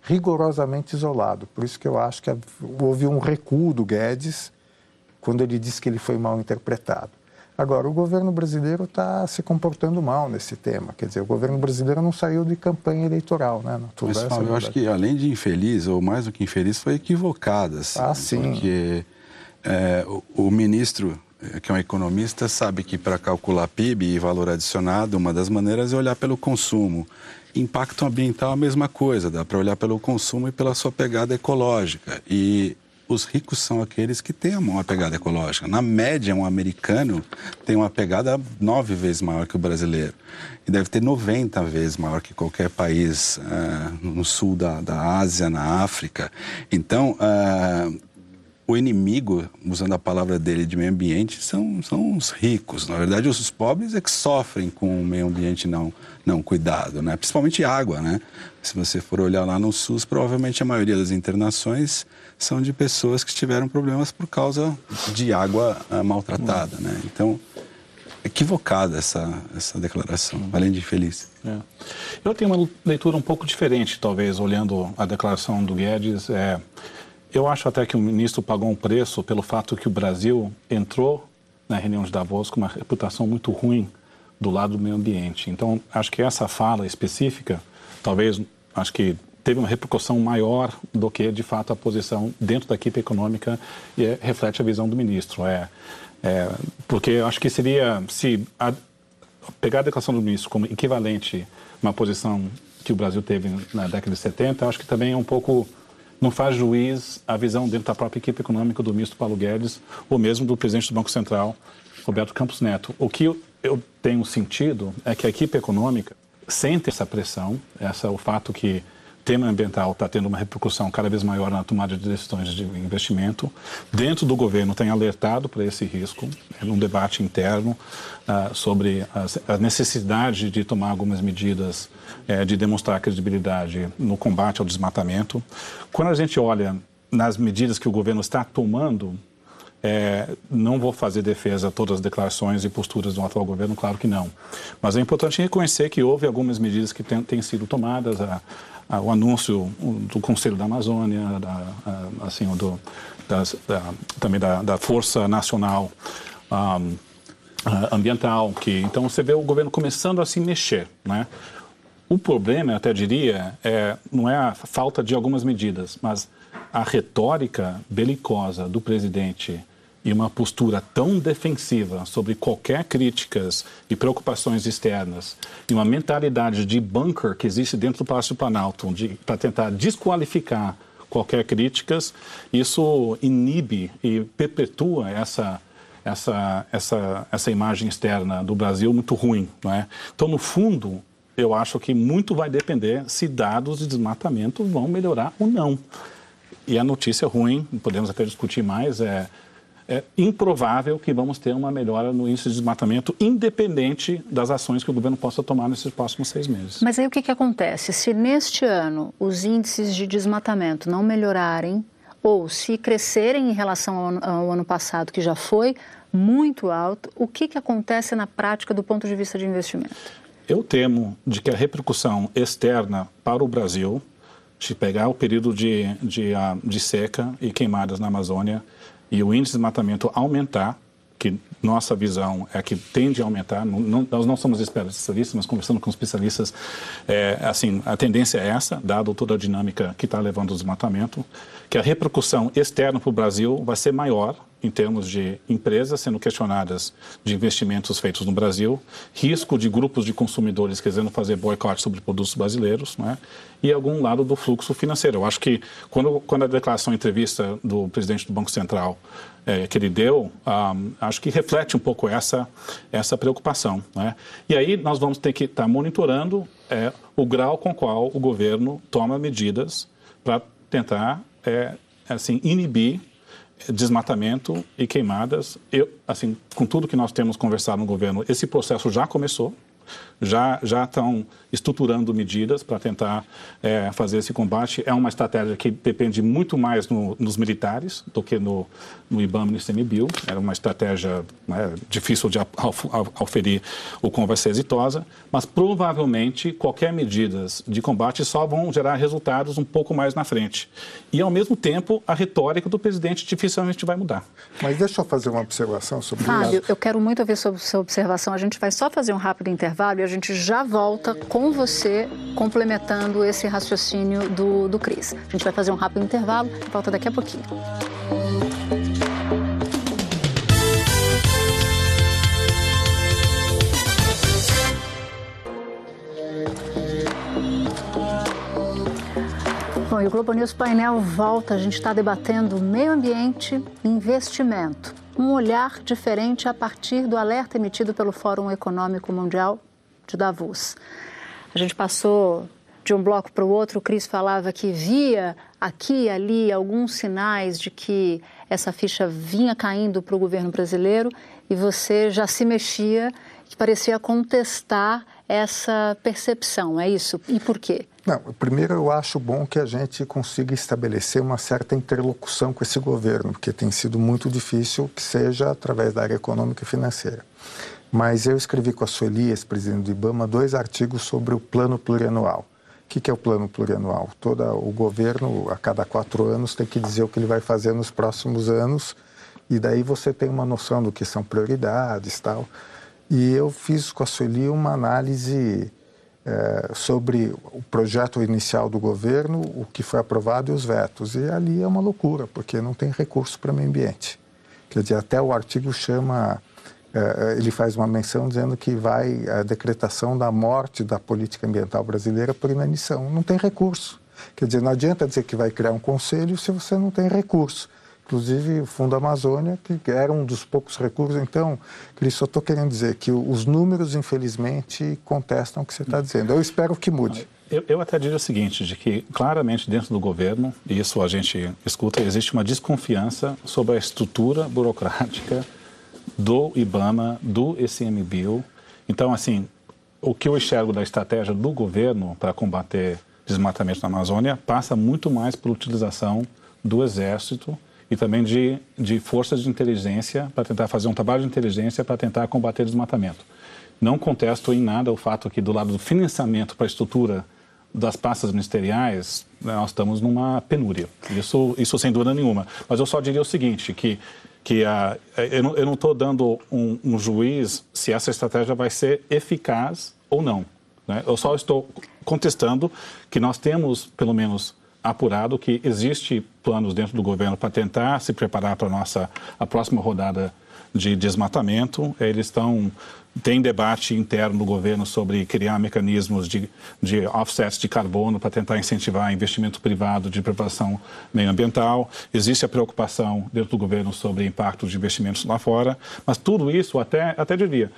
[SPEAKER 3] rigorosamente isolado. Por isso que eu acho que houve um recuo do Guedes quando ele disse que ele foi mal interpretado. Agora, o governo brasileiro está se comportando mal nesse tema. Quer dizer, o governo brasileiro não saiu de campanha eleitoral, né?
[SPEAKER 2] Mas, Fábio, eu acho que além de infeliz, ou mais do que infeliz, foi equivocada. Assim,
[SPEAKER 3] ah, sim.
[SPEAKER 2] Porque é, o, o, ministro, é, que é um economista, sabe que para calcular PIB e valor adicionado, uma das maneiras é olhar pelo consumo. Impacto ambiental é a mesma coisa, dá para olhar pelo consumo e pela sua pegada ecológica. E os ricos são aqueles que têm uma pegada ecológica. Na média, um americano tem uma pegada nove vezes maior que o brasileiro. E deve ter 90 vezes maior que qualquer país uh, no sul da, da Ásia, na África. Então, uh, o inimigo, usando a palavra dele de meio ambiente, são, são os ricos. Na verdade, os pobres é que sofrem com o meio ambiente não, não cuidado, né? principalmente água. Né? Se você for olhar lá no SUS, provavelmente a maioria das internações são de pessoas que tiveram problemas por causa de água uh, maltratada. Né? Então, equivocada essa, essa declaração, além de feliz. É.
[SPEAKER 4] Eu tenho uma leitura um pouco diferente, talvez, olhando a declaração do Guedes. É, eu acho até que o ministro pagou um preço pelo fato que o Brasil entrou na reunião de Davos com uma reputação muito ruim do lado do meio ambiente. Então, acho que essa fala específica, talvez, acho que teve uma repercussão maior do que, de fato, a posição dentro da equipe econômica e é, reflete a visão do ministro. É, é porque acho que seria, se a, pegar a declaração do ministro como equivalente a uma posição que o Brasil teve na década de 70, acho que também é um pouco não faz juiz à visão dentro da própria equipe econômica do ministro Paulo Guedes ou mesmo do presidente do Banco Central, Roberto Campos Neto. O que eu tenho sentido é que a equipe econômica sente essa pressão, essa o fato que tema ambiental está tendo uma repercussão cada vez maior na tomada de decisões de investimento. Dentro do governo tem alertado para esse risco, é um debate interno uh, sobre a necessidade de tomar algumas medidas uh, de demonstrar credibilidade no combate ao desmatamento. Quando a gente olha nas medidas que o governo está tomando, é, não vou fazer defesa a todas as declarações e posturas do atual governo, claro que não. Mas é importante reconhecer que houve algumas medidas que têm sido tomadas. A, a, o anúncio do Conselho da Amazônia, da, assim, do, das, da, também da, da, Força Nacional um, Ambiental, que então você vê o governo começando a se mexer, né? O problema, eu até diria, é, não é a falta de algumas medidas, mas a retórica belicosa do presidente e uma postura tão defensiva sobre qualquer críticas e preocupações externas e uma mentalidade de bunker que existe dentro do Palácio do Planalto para tentar desqualificar qualquer críticas, isso inibe e perpetua essa essa essa essa imagem externa do Brasil muito ruim, não é? Então, no fundo, eu acho que muito vai depender se dados de desmatamento vão melhorar ou não. E a notícia ruim, podemos até discutir mais, é é improvável que vamos ter uma melhora no índice de desmatamento, independente das ações que o governo possa tomar nesses próximos seis meses.
[SPEAKER 1] Mas aí o que, que acontece? Se neste ano os índices de desmatamento não melhorarem, ou se crescerem em relação ao ano, ao ano passado, que já foi muito alto, o que, que acontece na prática do ponto de vista de investimento?
[SPEAKER 4] Eu temo de que a repercussão externa para o Brasil, se pegar o período de, de, ah, de seca e queimadas na Amazônia, e o índice de desmatamento aumentar, que nossa visão é que tende a aumentar, não, não, nós não somos especialistas, mas conversando com especialistas, é, assim, a tendência é essa, dado toda a dinâmica que está levando o desmatamento, que a repercussão externa para o Brasil vai ser maior em termos de empresas sendo questionadas de investimentos feitos no Brasil, risco de grupos de consumidores querendo fazer boicote sobre produtos brasileiros, né? e algum lado do fluxo financeiro. Eu acho que quando, quando a declaração a entrevista do presidente do Banco Central é, que ele deu, um, acho que reflete um pouco essa, essa preocupação. Né? E aí nós vamos ter que estar tá monitorando é, o grau com qual o governo toma medidas para tentar é, assim, inibir desmatamento e queimadas. Eu, assim, com tudo que nós temos conversado no governo, esse processo já começou já, já estão estruturando medidas para tentar é, fazer esse combate. É uma estratégia que depende muito mais no, nos militares do que no, no IBAMA e no ICMBio. Era uma estratégia né, difícil de auferir o quão vai ser exitosa, mas provavelmente qualquer medidas de combate só vão gerar resultados um pouco mais na frente. E, ao mesmo tempo, a retórica do presidente dificilmente vai mudar.
[SPEAKER 3] Mas deixa eu fazer uma observação sobre
[SPEAKER 1] Fábio, isso. Fábio, eu quero muito ouvir sobre sua observação. A gente vai só fazer um rápido intervalo intervalo e a gente já volta com você complementando esse raciocínio do, do Cris. A gente vai fazer um rápido intervalo e volta daqui a pouquinho. Bom, e o Globo News Painel volta. A gente está debatendo meio ambiente e investimento um olhar diferente a partir do alerta emitido pelo Fórum Econômico Mundial de Davos. A gente passou de um bloco para o outro, o Cris falava que via aqui e ali alguns sinais de que essa ficha vinha caindo para o governo brasileiro e você já se mexia, que parecia contestar essa percepção, é isso? E por quê?
[SPEAKER 3] Não, primeiro eu acho bom que a gente consiga estabelecer uma certa interlocução com esse governo, porque tem sido muito difícil que seja através da área econômica e financeira. Mas eu escrevi com a Sueli, ex-presidente do IBAMA, dois artigos sobre o plano plurianual. O que é o plano plurianual? Todo o governo, a cada quatro anos, tem que dizer o que ele vai fazer nos próximos anos, e daí você tem uma noção do que são prioridades tal. E eu fiz com a Sueli uma análise é, sobre o projeto inicial do governo, o que foi aprovado e os vetos. E ali é uma loucura, porque não tem recurso para meio ambiente. Quer dizer, até o artigo chama, ele faz uma menção dizendo que vai a decretação da morte da política ambiental brasileira por inanição. Não tem recurso. Quer dizer, não adianta dizer que vai criar um conselho se você não tem recurso inclusive o Fundo Amazônia, que era um dos poucos recursos. Então, Cris, só estou querendo dizer que os números, infelizmente, contestam o que você está dizendo. Eu espero que mude.
[SPEAKER 4] Eu, eu, até diria o seguinte, de que claramente dentro do governo, e isso a gente escuta, existe uma desconfiança sobre a estrutura burocrática do IBAMA, do ICMBio. Então, assim, o que eu enxergo da estratégia do governo para combater desmatamento na Amazônia passa muito mais pela utilização do Exército e também de, de forças de inteligência para tentar fazer um trabalho de inteligência para tentar combater desmatamento. Não contesto em nada o fato que do lado do financiamento para a estrutura das pastas ministeriais, nós estamos numa penúria. Isso, isso sem dúvida nenhuma. Mas eu só diria o seguinte, que, que a, eu não estou dando um, um, juiz se essa estratégia vai ser eficaz ou não. Né? Eu só estou contestando que nós temos, pelo menos, apurado que existe planos dentro do governo para tentar se preparar para nossa a próxima rodada de desmatamento. Eles estão tem debate interno no governo sobre criar mecanismos de, de offsets de carbono para tentar incentivar investimento privado de preparação meioambiental. Existe a preocupação dentro do governo sobre impacto de investimentos lá fora. Mas tudo isso, até, até diria,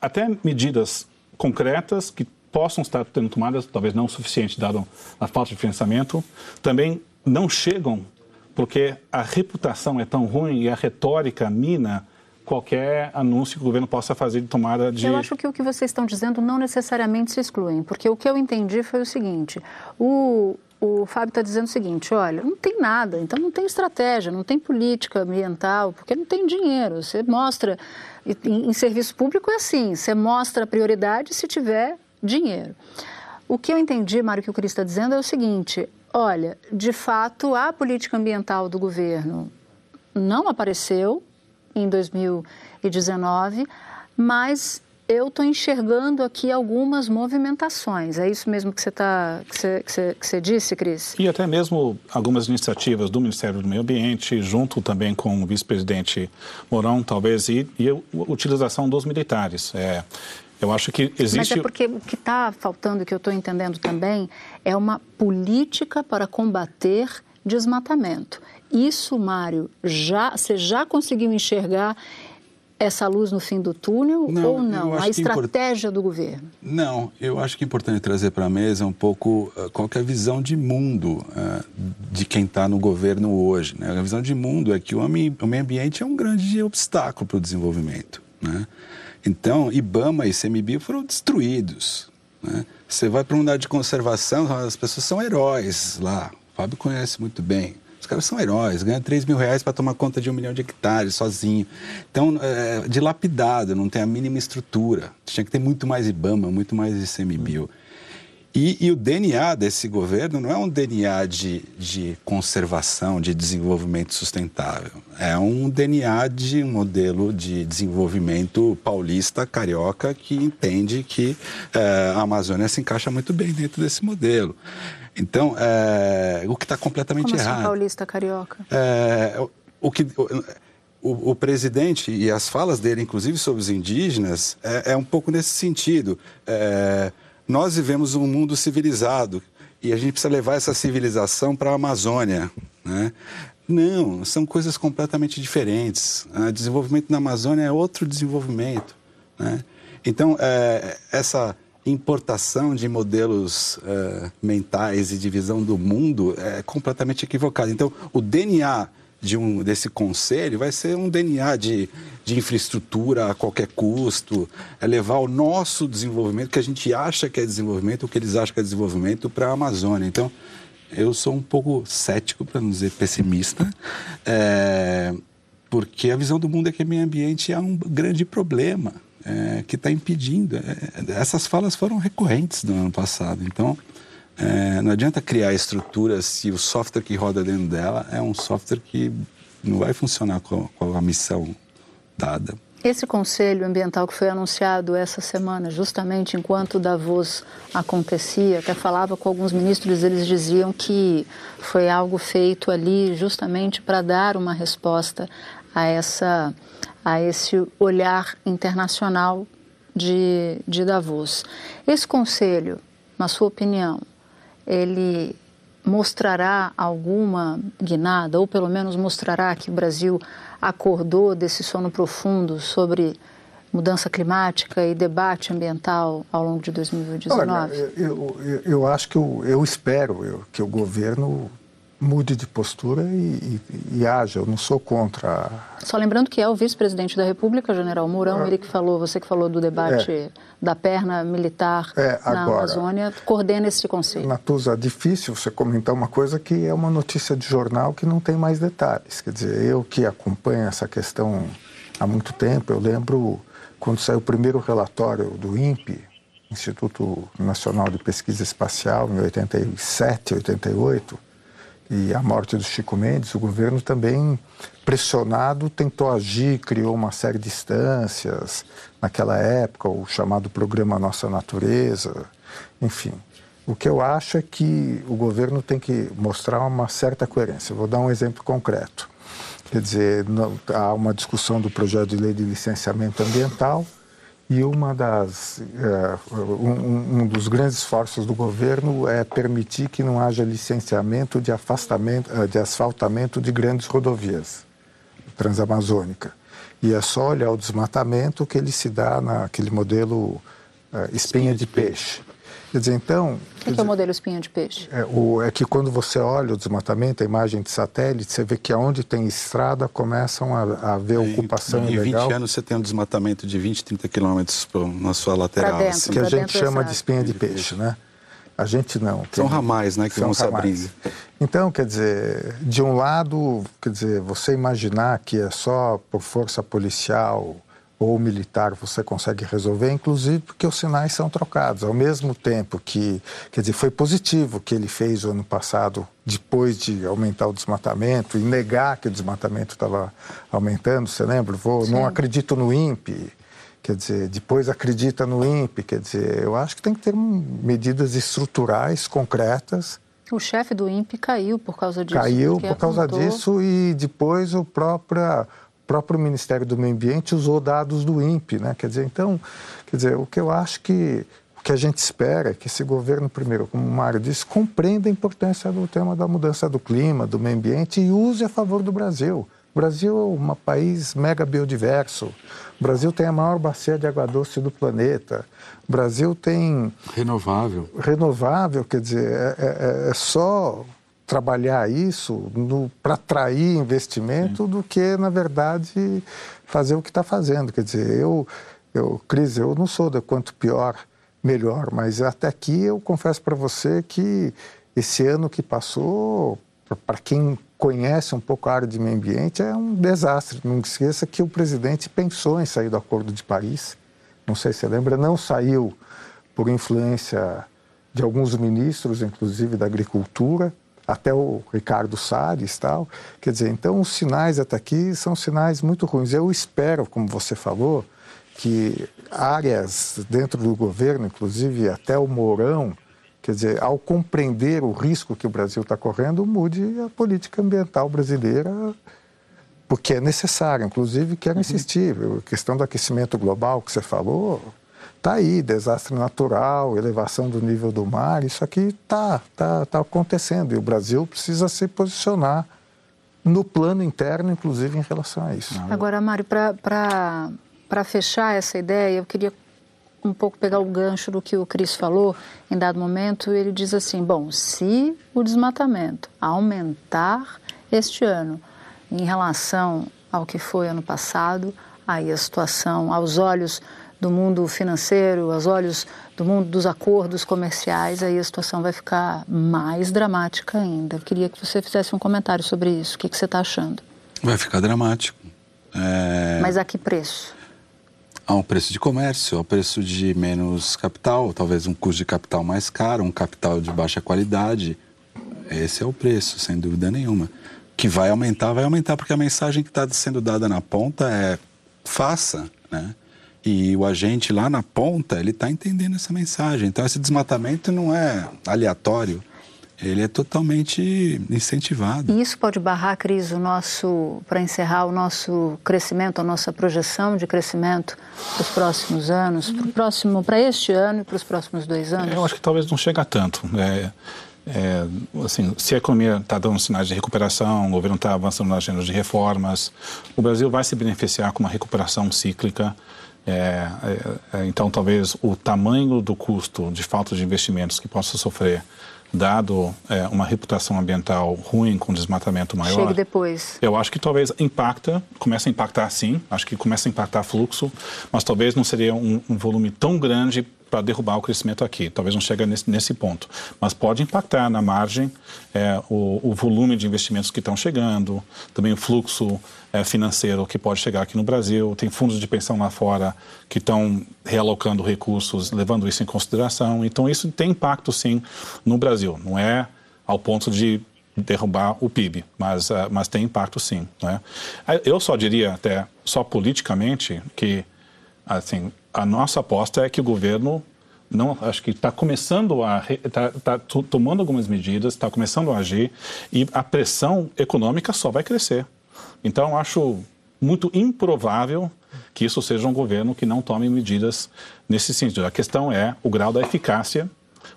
[SPEAKER 4] até medidas concretas que possam estar sendo tomadas, talvez não o suficiente, dado a falta de financiamento, também não chegam porque a reputação é tão ruim e a retórica mina qualquer anúncio que o governo possa fazer de tomada de.
[SPEAKER 1] Eu acho que o que vocês estão dizendo não necessariamente se excluem, porque o que eu entendi foi o seguinte: o, o Fábio está dizendo o seguinte: olha, não tem nada, então não tem estratégia, não tem política ambiental, porque não tem dinheiro. Você mostra. Em, em serviço público é assim: você mostra a prioridade se tiver dinheiro. O que eu entendi, Mário, que o Cris está dizendo é o seguinte: olha, de fato, a política ambiental do governo não apareceu em 2019, mas eu estou enxergando aqui algumas movimentações. É isso mesmo que você, tá, que você, que você, que você disse, Cris?
[SPEAKER 4] E até mesmo algumas iniciativas do Ministério do Meio Ambiente, junto também com o vice-presidente Mourão, talvez, e, e a utilização dos militares. É, eu acho que existe. Mas
[SPEAKER 1] é porque o que está faltando, que eu estou entendendo também, é uma política para combater desmatamento. Isso, Mário, já, você já conseguiu enxergar essa luz no fim do túnel não, ou não? A estratégia import... do governo?
[SPEAKER 2] Não, eu acho que é importante trazer para a mesa um pouco uh, qual é a visão de mundo uh, de quem está no governo hoje. Né? A visão de mundo é que o, o meio ambiente é um grande obstáculo para o desenvolvimento. Né? Então, IBAMA e ICMBio foram destruídos. Né? Você vai para uma unidade de conservação, as pessoas são heróis lá. O Fábio conhece muito bem. Os caras são heróis, ganham 3 mil reais para tomar conta de um milhão de hectares sozinho. Então, é, dilapidado, não tem a mínima estrutura. Tinha que ter muito mais IBAMA, muito mais ICMBio. E, e, o DNA desse governo não é um DNA de, de, conservação, de desenvolvimento sustentável. É um DNA de um modelo de desenvolvimento paulista, carioca, que entende que é, a Amazônia se encaixa muito bem dentro desse modelo. Então, é, o que está completamente
[SPEAKER 1] Como
[SPEAKER 2] assim, errado.
[SPEAKER 1] Assim, paulista, carioca?
[SPEAKER 2] É, o, o que. O, o, presidente e as falas dele, inclusive sobre os indígenas, é, é um pouco nesse sentido. É, nós vivemos um mundo civilizado e a gente precisa levar essa civilização para a Amazônia. Né? Não, são coisas completamente diferentes. O desenvolvimento na Amazônia é outro desenvolvimento. Né? Então, é, essa importação de modelos uh, mentais e de visão do mundo é completamente equivocada. Então, o DNA de um, desse conselho vai ser um DNA de, de infraestrutura a qualquer custo, é levar o nosso desenvolvimento, que a gente acha que é desenvolvimento, o que eles acham que é desenvolvimento, para a Amazônia. Então, eu sou um pouco cético, para não dizer pessimista, é, porque a visão do mundo é que o meio ambiente é um grande problema é, que está impedindo. É, essas falas foram recorrentes no ano passado. Então, é, não adianta criar estruturas se o software que roda dentro dela é um software que não vai funcionar com, com a missão dada.
[SPEAKER 1] Esse conselho ambiental que foi anunciado essa semana, justamente enquanto Davos acontecia, até falava com alguns ministros, eles diziam que foi algo feito ali justamente para dar uma resposta a essa a esse olhar internacional de, de Davos. Esse conselho, na sua opinião, ele mostrará alguma guinada, ou pelo menos mostrará que o Brasil acordou desse sono profundo sobre mudança climática e debate ambiental ao longo de 2019? Olha,
[SPEAKER 3] eu, eu, eu acho que eu, eu espero que o governo mude de postura e, e, e, haja. Eu não sou contra.
[SPEAKER 1] Só lembrando que é o vice-presidente da República, General Mourão, ah, ele que falou, você que falou do debate é, da perna militar é, na agora, Amazônia, coordena esse conselho.
[SPEAKER 3] Natuza, é difícil você comentar uma coisa que é uma notícia de jornal que não tem mais detalhes. Quer dizer, eu que acompanho essa questão há muito tempo, eu lembro quando saiu o primeiro relatório do INPE, Instituto Nacional de Pesquisa Espacial, em 87, 88 e a morte do Chico Mendes, o governo também, pressionado, tentou agir, criou uma série de instâncias, naquela época, o chamado Programa Nossa Natureza, enfim. O que eu acho é que o governo tem que mostrar uma certa coerência. vou dar um exemplo concreto. Quer dizer, há uma discussão do projeto de lei de licenciamento ambiental, e uma das, é, um, um, dos grandes esforços do governo é permitir que não haja licenciamento de, afastamento, é, de asfaltamento de grandes rodovias transamazônica. E é só olhar o desmatamento que ele se dá naquele modelo é, espinha de peixe. Quer dizer, então.
[SPEAKER 1] O que, que é o modelo espinha de peixe?
[SPEAKER 3] É, o, é, que quando você olha o desmatamento, a imagem de satélite, você vê que aonde tem estrada começam a, a ver ocupação
[SPEAKER 2] em,
[SPEAKER 3] ilegal.
[SPEAKER 2] Em 20 anos você tem um desmatamento de 20, 30 quilômetros na sua lateral.
[SPEAKER 1] Dentro, assim.
[SPEAKER 3] Que a gente chama de espinha de peixe, né? A gente não.
[SPEAKER 2] São ramais, né, que vão se abrindo.
[SPEAKER 3] Então, quer dizer, de um lado, quer dizer, você imaginar que é só por força policial ou militar você consegue resolver, inclusive porque os sinais são trocados. Ao mesmo tempo que, quer dizer, foi positivo que ele fez o ano passado, depois de aumentar o desmatamento e negar que o desmatamento estava aumentando, você lembra? Vou, não acredito no INPE, quer dizer, depois acredita no INPE, quer dizer, eu acho que tem que ter medidas estruturais, concretas,
[SPEAKER 1] o chefe do INPE caiu por causa disso.
[SPEAKER 3] Caiu por causa disso e depois o próprio próprio Ministério do Meio Ambiente usou dados do INPE, né? Quer dizer, então, quer dizer, o que eu acho que o que a gente espera é que esse governo, primeiro, como o Mário disse, compreenda a importância do tema da mudança do clima, do meio ambiente e use a favor do Brasil. O Brasil é um país mega biodiverso. O Brasil tem a maior bacia de água doce do planeta. O Brasil tem.
[SPEAKER 2] Renovável.
[SPEAKER 3] Renovável, quer dizer, é, é, é só trabalhar isso para atrair investimento Sim. do que, na verdade, fazer o que está fazendo. Quer dizer, eu, eu, Cris, eu não sou de quanto pior, melhor, mas até aqui eu confesso para você que esse ano que passou, para quem conhece um pouco a área de meio ambiente, é um desastre. Não esqueça que o presidente pensou em sair do Acordo de Paris, não sei se você lembra, não saiu por influência de alguns ministros, inclusive da agricultura, até o Ricardo Salles tal. Quer dizer, então os sinais até aqui são sinais muito ruins. Eu espero, como você falou, que áreas dentro do governo, inclusive até o Mourão, quer dizer, ao compreender o risco que o Brasil está correndo, mude a política ambiental brasileira, porque é necessário. Inclusive, quero uhum. insistir, a questão do aquecimento global que você falou, Está aí, desastre natural, elevação do nível do mar, isso aqui está tá, tá acontecendo e o Brasil precisa se posicionar no plano interno, inclusive em relação a isso.
[SPEAKER 1] Agora, Mário, para fechar essa ideia, eu queria um pouco pegar o gancho do que o Cris falou em dado momento. Ele diz assim: bom, se o desmatamento aumentar este ano em relação ao que foi ano passado, aí a situação, aos olhos do mundo financeiro, aos olhos do mundo dos acordos comerciais, aí a situação vai ficar mais dramática ainda. Eu queria que você fizesse um comentário sobre isso. O que, que você está achando?
[SPEAKER 2] Vai ficar dramático.
[SPEAKER 1] É... Mas a que preço?
[SPEAKER 2] A um preço de comércio, ao preço de menos capital, talvez um custo de capital mais caro, um capital de baixa qualidade. Esse é o preço, sem dúvida nenhuma. Que vai aumentar, vai aumentar, porque a mensagem que está sendo dada na ponta é faça, né? E o agente lá na ponta, ele está entendendo essa mensagem. Então, esse desmatamento não é aleatório, ele é totalmente incentivado.
[SPEAKER 1] E isso pode barrar, Cris, o nosso, para encerrar, o nosso crescimento, a nossa projeção de crescimento para os próximos anos, para, próximo, para este ano e para os próximos dois anos?
[SPEAKER 4] Eu acho que talvez não chega tanto. É, é, assim, se a economia está dando sinais de recuperação, o governo está avançando na agenda de reformas, o Brasil vai se beneficiar com uma recuperação cíclica. É, é, é, então, talvez o tamanho do custo de falta de investimentos que possa sofrer, dado é, uma reputação ambiental ruim com desmatamento maior.
[SPEAKER 1] Chegue depois.
[SPEAKER 4] Eu acho que talvez impacta, começa a impactar sim, acho que começa a impactar fluxo, mas talvez não seria um, um volume tão grande para derrubar o crescimento aqui. Talvez não chegue nesse, nesse ponto, mas pode impactar na margem é, o, o, volume de investimentos que estão chegando, também o fluxo é, financeiro que pode chegar aqui no Brasil. Tem fundos de pensão lá fora que estão realocando recursos, levando isso em consideração. Então, isso tem impacto, sim, no Brasil. Não é ao ponto de derrubar o PIB, mas, uh, mas tem impacto sim. Né? Eu só diria até, só politicamente, que assim, a nossa aposta é que o governo não acho que está começando a está tá tomando algumas medidas, está começando a agir e a pressão econômica só vai crescer. Então acho muito improvável que isso seja um governo que não tome medidas nesse sentido. A questão é o grau da eficácia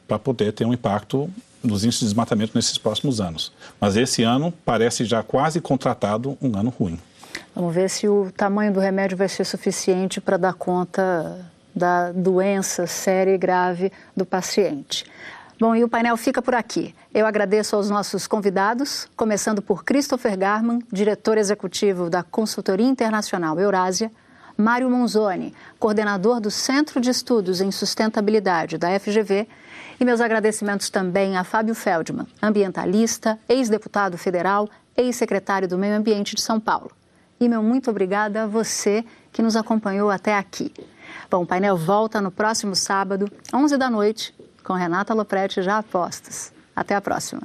[SPEAKER 4] para poder ter um impacto nos índices de desmatamento nesses próximos anos. Mas esse ano parece já quase contratado um ano ruim.
[SPEAKER 1] Vamos ver se o tamanho do remédio vai ser suficiente para dar conta da doença séria e grave do paciente. Bom, e o painel fica por aqui. Eu agradeço aos nossos convidados, começando por Christopher Garman, diretor executivo da Consultoria Internacional Eurásia, Mário Monzoni, coordenador do Centro de Estudos em Sustentabilidade da FGV, e meus agradecimentos também a Fábio Feldman, ambientalista, ex-deputado federal, ex-secretário do Meio Ambiente de São Paulo. E meu muito obrigada a você que nos acompanhou até aqui. Bom, o painel volta no próximo sábado, 11 da noite, com Renata Lopretti já apostas. Até a próxima.